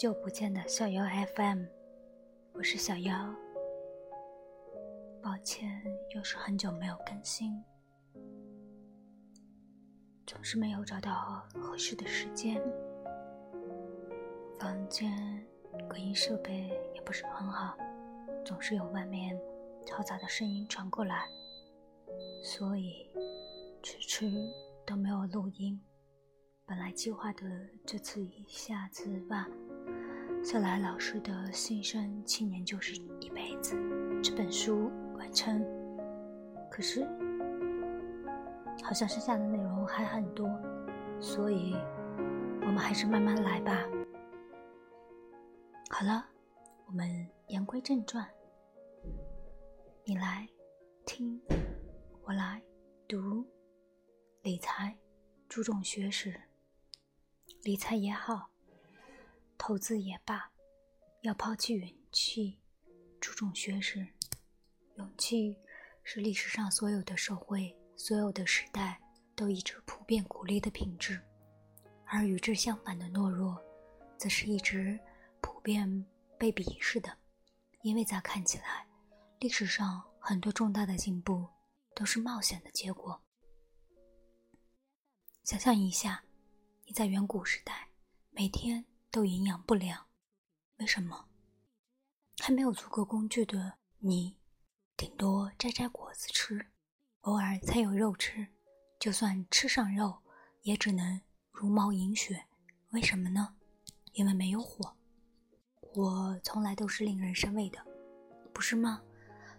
久不见的小妖 FM，我是小妖。抱歉，又是很久没有更新，总是没有找到合适的时间。房间隔音设备也不是很好，总是有外面嘈杂的声音传过来，所以迟迟都没有录音。本来计划的这次一下子把小来老师的《新生青年就是一辈子》这本书完成，可是好像剩下的内容还很多，所以我们还是慢慢来吧。好了，我们言归正传，你来听，我来读，理财注重学识。理财也好，投资也罢，要抛弃勇气，注重学识。勇气是历史上所有的社会、所有的时代都一直普遍鼓励的品质，而与之相反的懦弱，则是一直普遍被鄙视的。因为在看起来，历史上很多重大的进步都是冒险的结果。想象一下。你在远古时代每天都营养不良，为什么？还没有足够工具的你，顶多摘摘果子吃，偶尔才有肉吃。就算吃上肉，也只能茹毛饮血。为什么呢？因为没有火，火从来都是令人生畏的，不是吗？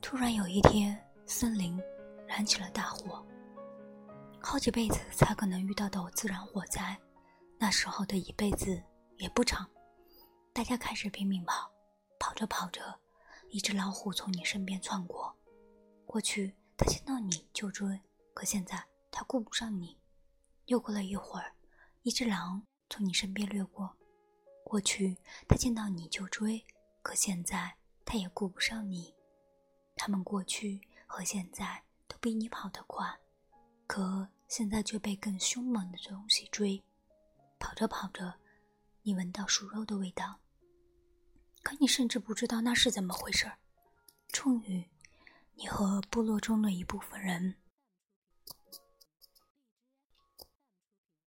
突然有一天，森林燃起了大火，好几辈子才可能遇到的自然火灾。那时候的一辈子也不长，大家开始拼命跑，跑着跑着，一只老虎从你身边窜过。过去它见到你就追，可现在它顾不上你。又过了一会儿，一只狼从你身边掠过。过去它见到你就追，可现在它也顾不上你。它们过去和现在都比你跑得快，可现在却被更凶猛的东西追。跑着跑着，你闻到熟肉的味道，可你甚至不知道那是怎么回事儿。终于，你和部落中的一部分人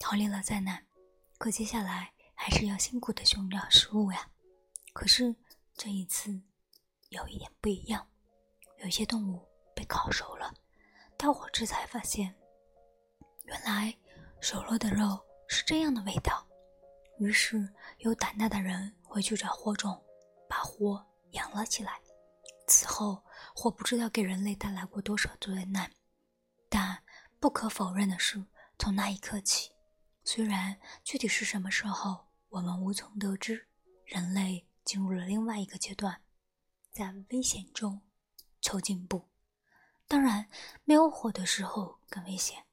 逃离了灾难，可接下来还是要辛苦的寻找食物呀。可是这一次有一点不一样，有些动物被烤熟了，大伙这才发现，原来熟了的肉。是这样的味道，于是有胆大的人回去找火种，把火养了起来。此后，火不知道给人类带来过多少灾难，但不可否认的是，从那一刻起，虽然具体是什么时候我们无从得知，人类进入了另外一个阶段，在危险中求进步。当然，没有火的时候更危险。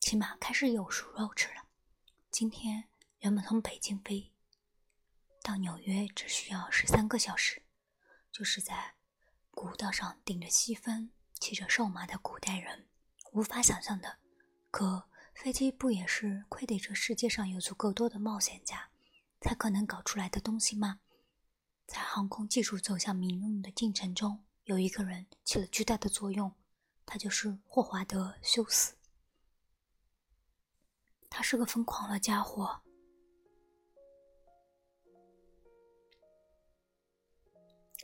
起码开始有熟肉吃了。今天人们从北京飞到纽约只需要十三个小时，就是在古道上顶着西风、骑着瘦马的古代人无法想象的。可飞机不也是亏得这世界上有足够多的冒险家才可能搞出来的东西吗？在航空技术走向民用的进程中，有一个人起了巨大的作用，他就是霍华德·休斯。他是个疯狂的家伙，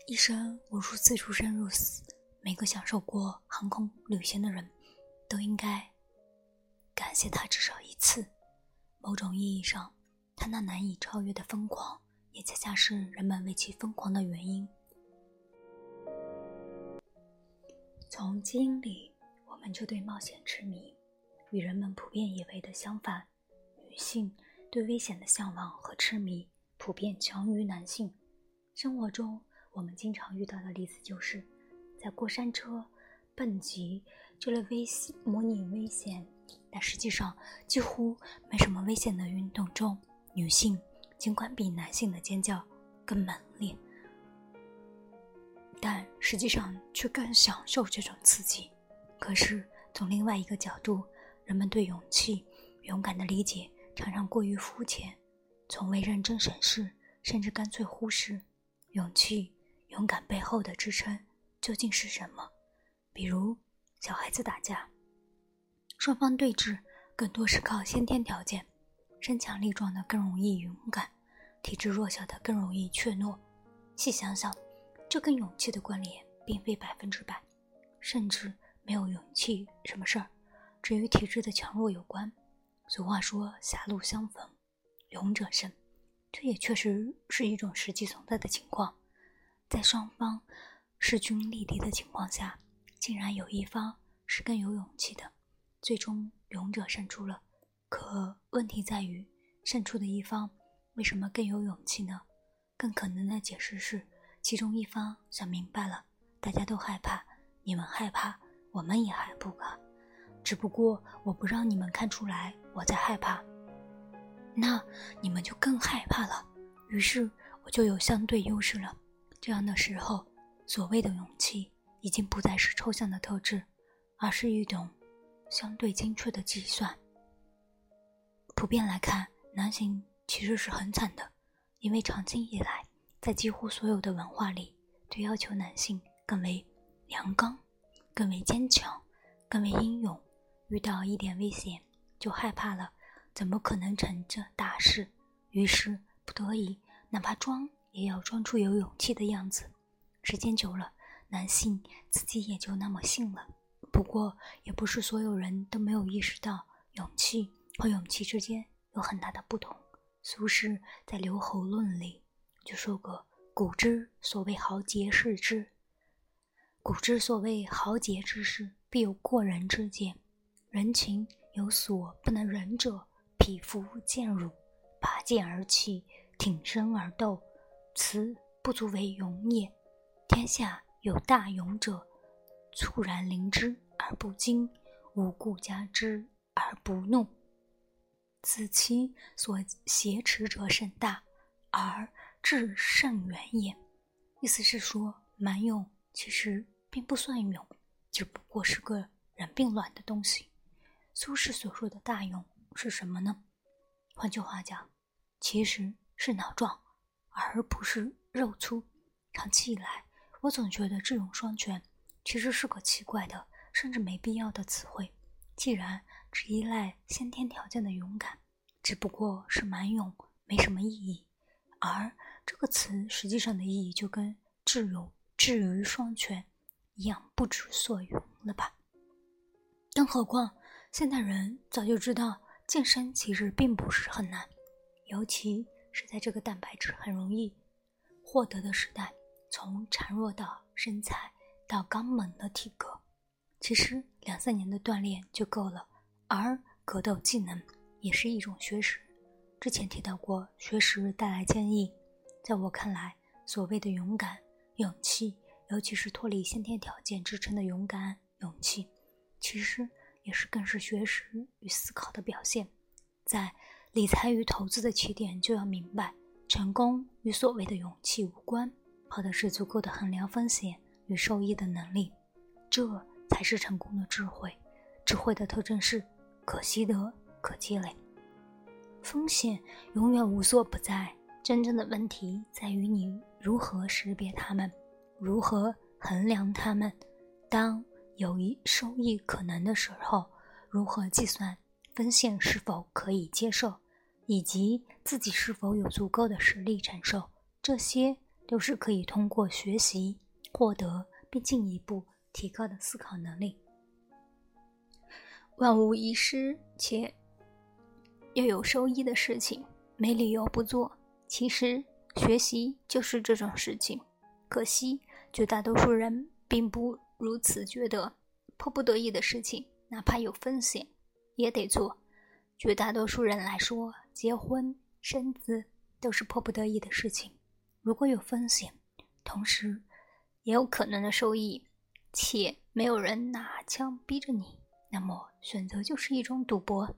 一生无数次出生入死。每个享受过航空旅行的人，都应该感谢他至少一次。某种意义上，他那难以超越的疯狂，也恰恰是人们为其疯狂的原因。从基因里，我们就对冒险痴迷。与人们普遍以为的相反，女性对危险的向往和痴迷普遍强于男性。生活中，我们经常遇到的例子就是，在过山车、蹦极这类危险模拟危险，但实际上几乎没什么危险的运动中，女性尽管比男性的尖叫更猛烈，但实际上却更享受这种刺激。可是从另外一个角度，人们对勇气、勇敢的理解常常过于肤浅，从未认真审视，甚至干脆忽视勇气、勇敢背后的支撑究竟是什么。比如小孩子打架，双方对峙，更多是靠先天条件，身强力壮的更容易勇敢，体质弱小的更容易怯懦。细想想，这跟勇气的关联并非百分之百，甚至没有勇气什么事儿，只与体质的强弱有关。俗话说“狭路相逢勇者胜”，这也确实是一种实际存在的情况。在双方势均力敌的情况下，竟然有一方是更有勇气的，最终勇者胜出了。可问题在于，胜出的一方为什么更有勇气呢？更可能的解释是，其中一方想明白了，大家都害怕，你们害怕，我们也害怕，只不过我不让你们看出来我在害怕，那你们就更害怕了，于是我就有相对优势了。这样的时候，所谓的勇气已经不再是抽象的特质，而是一种相对精确的计算。普遍来看，男性其实是很惨的。因为长期以来，在几乎所有的文化里，都要求男性更为阳刚、更为坚强、更为英勇，遇到一点危险就害怕了，怎么可能成这大事？于是不得已，哪怕装也要装出有勇气的样子。时间久了，男性自己也就那么信了。不过，也不是所有人都没有意识到，勇气和勇气之间有很大的不同。苏轼在《留侯论》里就说过：“古之所谓豪杰士之，古之所谓豪杰之士，必有过人之见。人情有所不能忍者，匹夫见辱，拔剑而起，挺身而斗，此不足为勇也。天下有大勇者，猝然临之而不惊，无故加之而不怒。”子期所挟持者甚大，而志甚远也。意思是说，蛮勇其实并不算勇，只不过是个人并卵的东西。苏轼所说的大勇是什么呢？换句话讲，其实是脑壮，而不是肉粗。长期以来，我总觉得智勇双全其实是个奇怪的，甚至没必要的词汇。既然只依赖先天条件的勇敢，只不过是蛮勇，没什么意义。而这个词实际上的意义就跟智勇、智于双全一样，不知所云了吧？更何况现代人早就知道健身其实并不是很难，尤其是在这个蛋白质很容易获得的时代，从孱弱的身材到刚猛的体格。其实两三年的锻炼就够了，而格斗技能也是一种学识。之前提到过，学识带来坚毅。在我看来，所谓的勇敢、勇气，尤其是脱离先天条件支撑的勇敢、勇气，其实也是更是学识与思考的表现。在理财与投资的起点，就要明白，成功与所谓的勇气无关，靠的是足够的衡量风险与收益的能力。这。才是成功的智慧。智慧的特征是可习得、可积累。风险永远无所不在，真正的问题在于你如何识别它们，如何衡量它们。当有一收益可能的时候，如何计算风险是否可以接受，以及自己是否有足够的实力承受，这些都是可以通过学习获得，并进一步。提高的思考能力。万无一失且又有收益的事情，没理由不做。其实学习就是这种事情，可惜绝大多数人并不如此觉得。迫不得已的事情，哪怕有风险，也得做。绝大多数人来说，结婚生子都是迫不得已的事情。如果有风险，同时也有可能的收益。且没有人拿枪逼着你，那么选择就是一种赌博。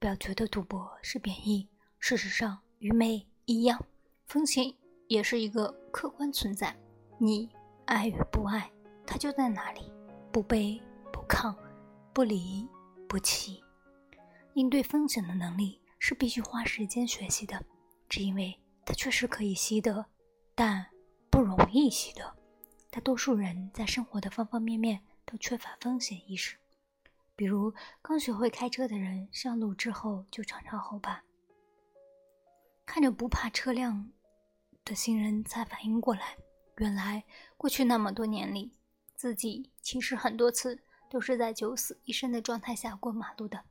不要觉得赌博是贬义，事实上，愚昧一样，风险也是一个客观存在。你爱与不爱，他就在那里，不卑不亢，不离不弃。应对风险的能力是必须花时间学习的，只因为它确实可以习得，但不容易习得。大多数人在生活的方方面面都缺乏风险意识，比如刚学会开车的人，上路之后就常常后怕。看着不怕车辆的行人，才反应过来，原来过去那么多年里，自己其实很多次都是在九死一生的状态下过马路的。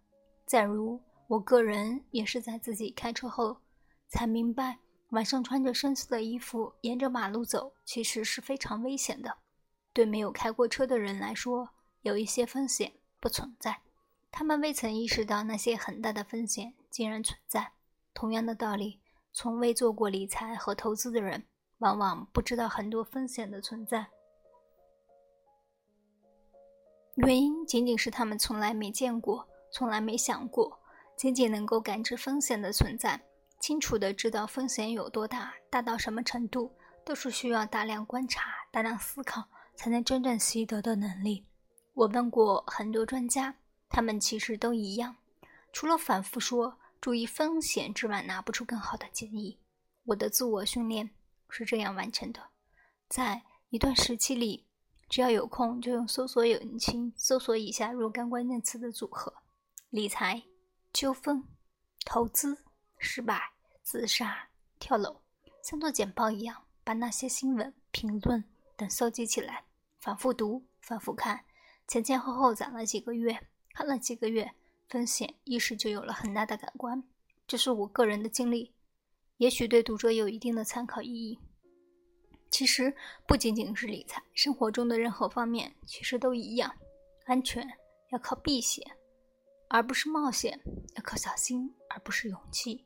再如我个人，也是在自己开车后才明白，晚上穿着深色的衣服沿着马路走，其实是非常危险的。对没有开过车的人来说，有一些风险不存在，他们未曾意识到那些很大的风险竟然存在。同样的道理。从未做过理财和投资的人，往往不知道很多风险的存在。原因仅仅是他们从来没见过，从来没想过。仅仅能够感知风险的存在，清楚的知道风险有多大，大到什么程度，都是需要大量观察、大量思考才能真正习得的能力。我问过很多专家，他们其实都一样，除了反复说。注意风险之外，拿不出更好的建议。我的自我训练是这样完成的：在一段时期里，只要有空，就用搜索引擎搜索以下若干关键词的组合：理财、纠纷、投资、失败、自杀、跳楼，像做简报一样，把那些新闻、评论等搜集起来，反复读、反复看，前前后后攒了几个月，看了几个月。风险意识就有了很大的改观，这是我个人的经历，也许对读者有一定的参考意义。其实不仅仅是理财，生活中的任何方面其实都一样。安全要靠避险，而不是冒险；要靠小心，而不是勇气。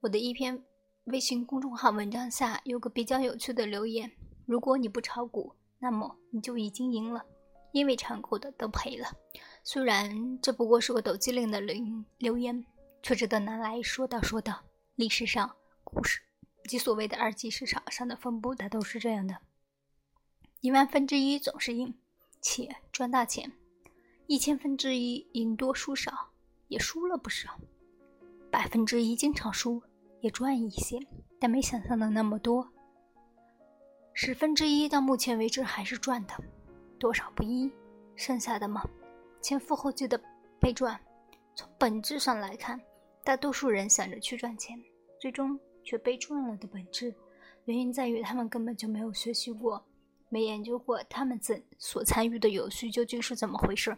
我的一篇微信公众号文章下有个比较有趣的留言：如果你不炒股，那么你就已经赢了，因为炒股的都赔了。虽然这不过是个抖机灵的留留言，却值得拿来说道说道。历史上股市及所谓的二级市场上的分布，它都是这样的：一万分之一总是赢，且赚大钱；一千分之一赢多输少，也输了不少；百分之一经常输，也赚一些，但没想象的那么多；十分之一到目前为止还是赚的，多少不一，剩下的嘛。前赴后继的被赚，从本质上来看，大多数人想着去赚钱，最终却被赚了的本质，原因在于他们根本就没有学习过，没研究过他们怎所参与的游戏究竟是怎么回事。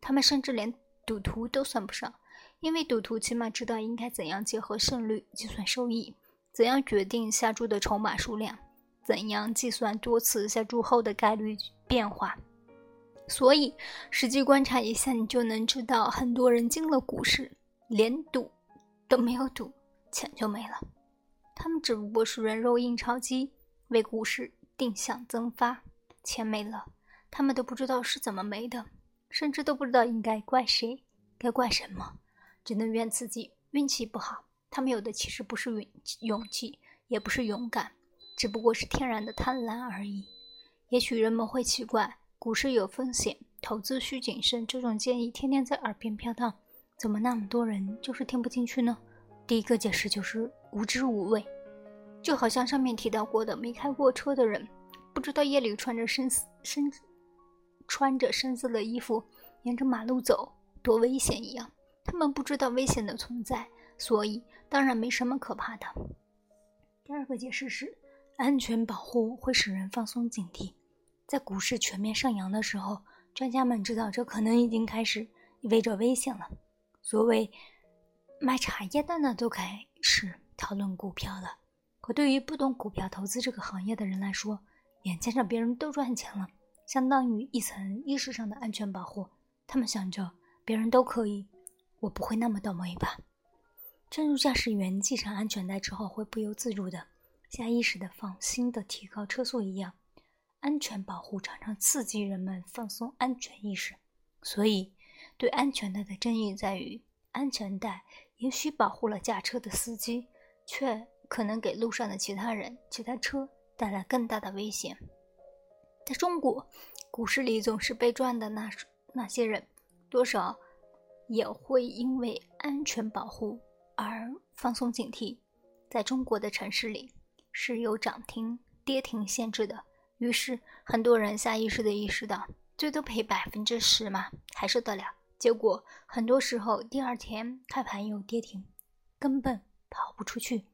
他们甚至连赌徒都算不上，因为赌徒起码知道应该怎样结合胜率计算收益，怎样决定下注的筹码数量，怎样计算多次下注后的概率变化。所以，实际观察一下，你就能知道，很多人进了股市，连赌都没有赌，钱就没了。他们只不过是人肉印钞机，为股市定向增发，钱没了，他们都不知道是怎么没的，甚至都不知道应该怪谁，该怪什么，只能怨自己运气不好。他们有的其实不是勇勇气，也不是勇敢，只不过是天然的贪婪而已。也许人们会奇怪。股市有风险，投资需谨慎。这种建议天天在耳边飘荡，怎么那么多人就是听不进去呢？第一个解释就是无知无畏，就好像上面提到过的，没开过车的人不知道夜里穿着深深穿着深色的衣服沿着马路走多危险一样。他们不知道危险的存在，所以当然没什么可怕的。第二个解释是，安全保护会使人放松警惕。在股市全面上扬的时候，专家们知道这可能已经开始意味着危险了。所谓卖茶叶蛋的都开始讨论股票了。可对于不懂股票投资这个行业的人来说，眼见着别人都赚钱了，相当于一层意识上的安全保护。他们想着别人都可以，我不会那么倒霉吧？正如驾驶员系上安全带之后会不由自主的、下意识的放心的提高车速一样。安全保护常常刺激人们放松安全意识，所以对安全带的争议在于：安全带也许保护了驾车的司机，却可能给路上的其他人、其他车带来更大的危险。在中国，股市里总是被赚的那那些人，多少也会因为安全保护而放松警惕。在中国的城市里，是有涨停跌停限制的，于是很多人下意识的意识到，最多赔百分之十嘛，还是得了。结果很多时候第二天开盘又跌停，根本跑不出去，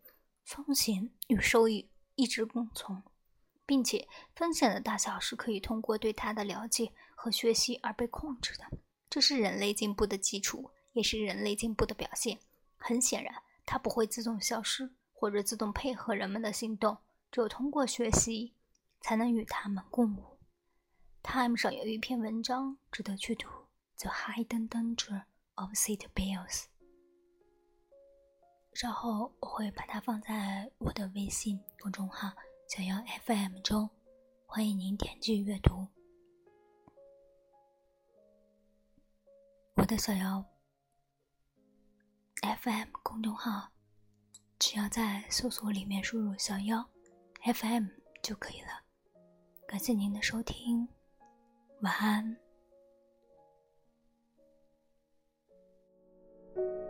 风险与收益一直共存，并且风险的大小是可以通过对它的了解和学习而被控制的，这是人类进步的基础，也是人类进步的表现。很显然，它不会自动消失。或者自动配合人们的行动，只有通过学习，才能与他们共舞。Time 上有一篇文章值得去读，《The Hidden Danger of City Bills》。稍后我会把它放在我的微信公众号“小妖 FM” 中，欢迎您点击阅读。我的小妖 FM 公众号。只要在搜索里面输入“小妖 FM” 就可以了。感谢您的收听，晚安。thank you